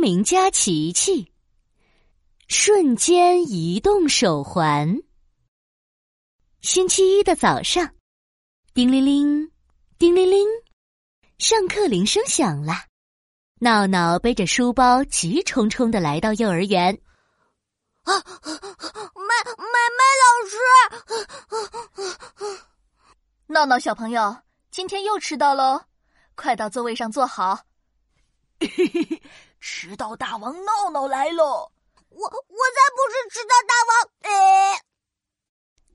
明家琪琪，瞬间移动手环。星期一的早上，叮铃铃，叮铃铃，上课铃声响了。闹闹背着书包，急冲冲的来到幼儿园。啊，麦麦麦老师！闹闹小朋友，今天又迟到喽，快到座位上坐好。迟到大王闹闹来喽！我我才不是迟到大王！哎，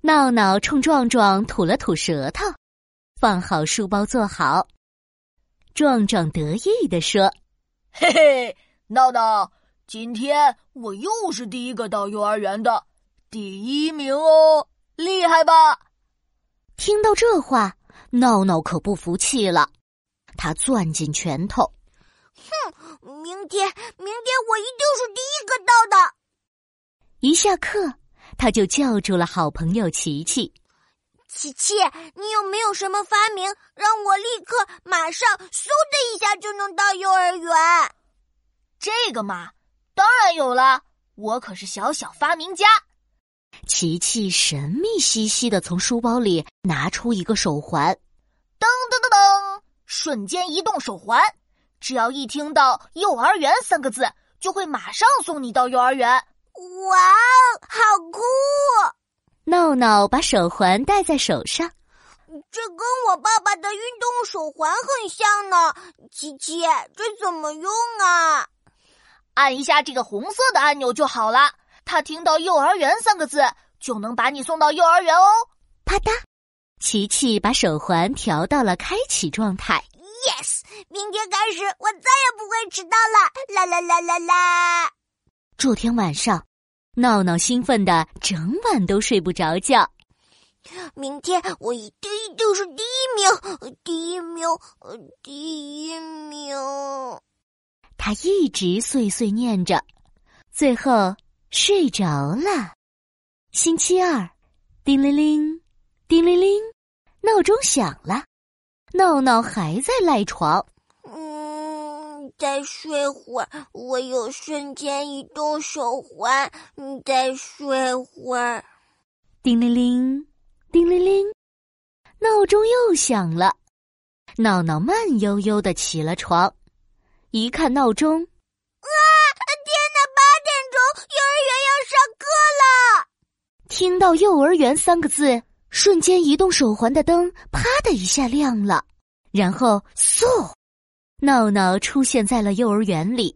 闹闹冲壮壮吐了吐舌头，放好书包坐好。壮壮得意地说：“嘿嘿，闹闹，今天我又是第一个到幼儿园的，第一名哦，厉害吧？”听到这话，闹闹可不服气了，他攥紧拳头。哼，明天，明天我一定是第一个到的。一下课，他就叫住了好朋友琪琪。琪琪，你有没有什么发明，让我立刻、马上、嗖的一下就能到幼儿园？这个嘛，当然有了，我可是小小发明家。琪琪神秘兮兮的从书包里拿出一个手环，噔噔噔噔，瞬间移动手环。只要一听到“幼儿园”三个字，就会马上送你到幼儿园。哇，好酷！闹闹把手环戴在手上，这跟我爸爸的运动手环很像呢。琪琪，这怎么用啊？按一下这个红色的按钮就好了。他听到“幼儿园”三个字，就能把你送到幼儿园哦。啪嗒，琪琪把手环调到了开启状态。明天开始我再也不会迟到了！啦啦啦啦啦！这天晚上，闹闹兴奋的整晚都睡不着觉。明天我一定一定是第一名，第一名，第一名。他一直碎碎念着，最后睡着了。星期二，叮铃铃，叮铃铃，闹钟响了。闹闹还在赖床，嗯，再睡会儿。我有瞬间移动手环，你再睡会儿。叮铃铃，叮铃铃，闹钟又响了。闹闹慢悠悠的起了床，一看闹钟，啊！天哪，八点钟，幼儿园要上课了。听到“幼儿园”三个字。瞬间移动手环的灯啪的一下亮了，然后嗖，闹闹出现在了幼儿园里。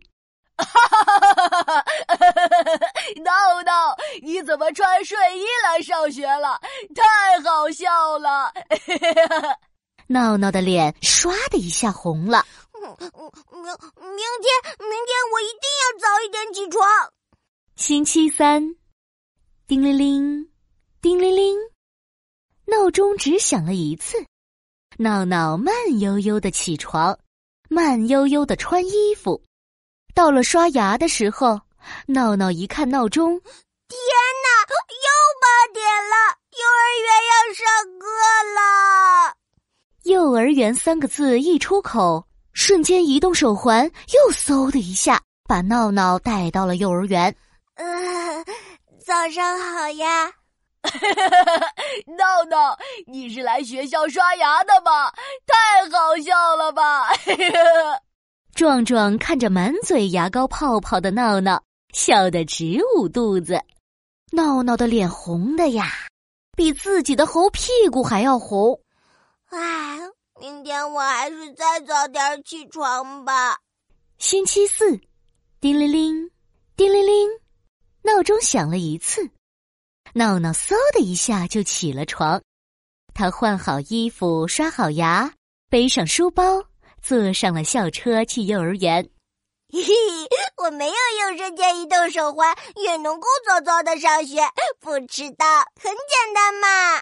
闹闹，你怎么穿睡衣来上学了？太好笑了！闹闹的脸唰的一下红了。明明天，明天我一定要早一点起床。星期三，叮铃铃，叮铃铃。闹钟只响了一次，闹闹慢悠悠的起床，慢悠悠的穿衣服。到了刷牙的时候，闹闹一看闹钟，天哪，又八点了，幼儿园要上课了。幼儿园三个字一出口，瞬间移动手环又嗖的一下把闹闹带到了幼儿园。嗯，早上好呀。闹闹，你是来学校刷牙的吗？太好笑了吧！壮壮看着满嘴牙膏泡泡的闹闹，笑得直捂肚子。闹闹的脸红的呀，比自己的猴屁股还要红。唉，明天我还是再早点起床吧。星期四，叮铃铃，叮铃铃，闹钟响了一次。闹闹嗖的一下就起了床，他换好衣服，刷好牙，背上书包，坐上了校车去幼儿园。嘿嘿，我没有用瞬间移动手环，也能够早早的上学，不迟到，很简单嘛。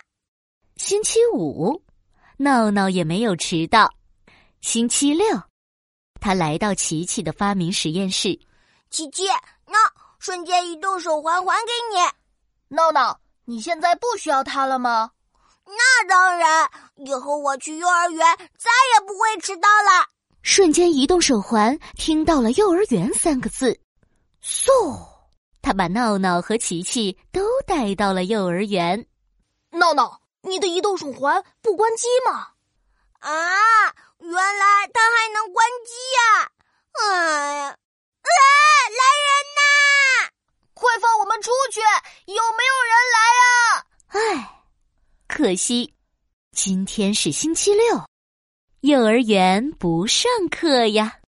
星期五，闹闹也没有迟到。星期六，他来到琪琪的发明实验室。琪琪，那瞬间移动手环还给你。闹闹，你现在不需要它了吗？那当然，以后我去幼儿园再也不会迟到了。瞬间移动手环听到了“幼儿园”三个字，嗖，他把闹闹和琪琪都带到了幼儿园。闹闹，你的移动手环不关机吗？啊，原来它还能关机呀！哎呀，啊，来人呐！快放我们出去！有没有人来啊？唉，可惜今天是星期六，幼儿园不上课呀。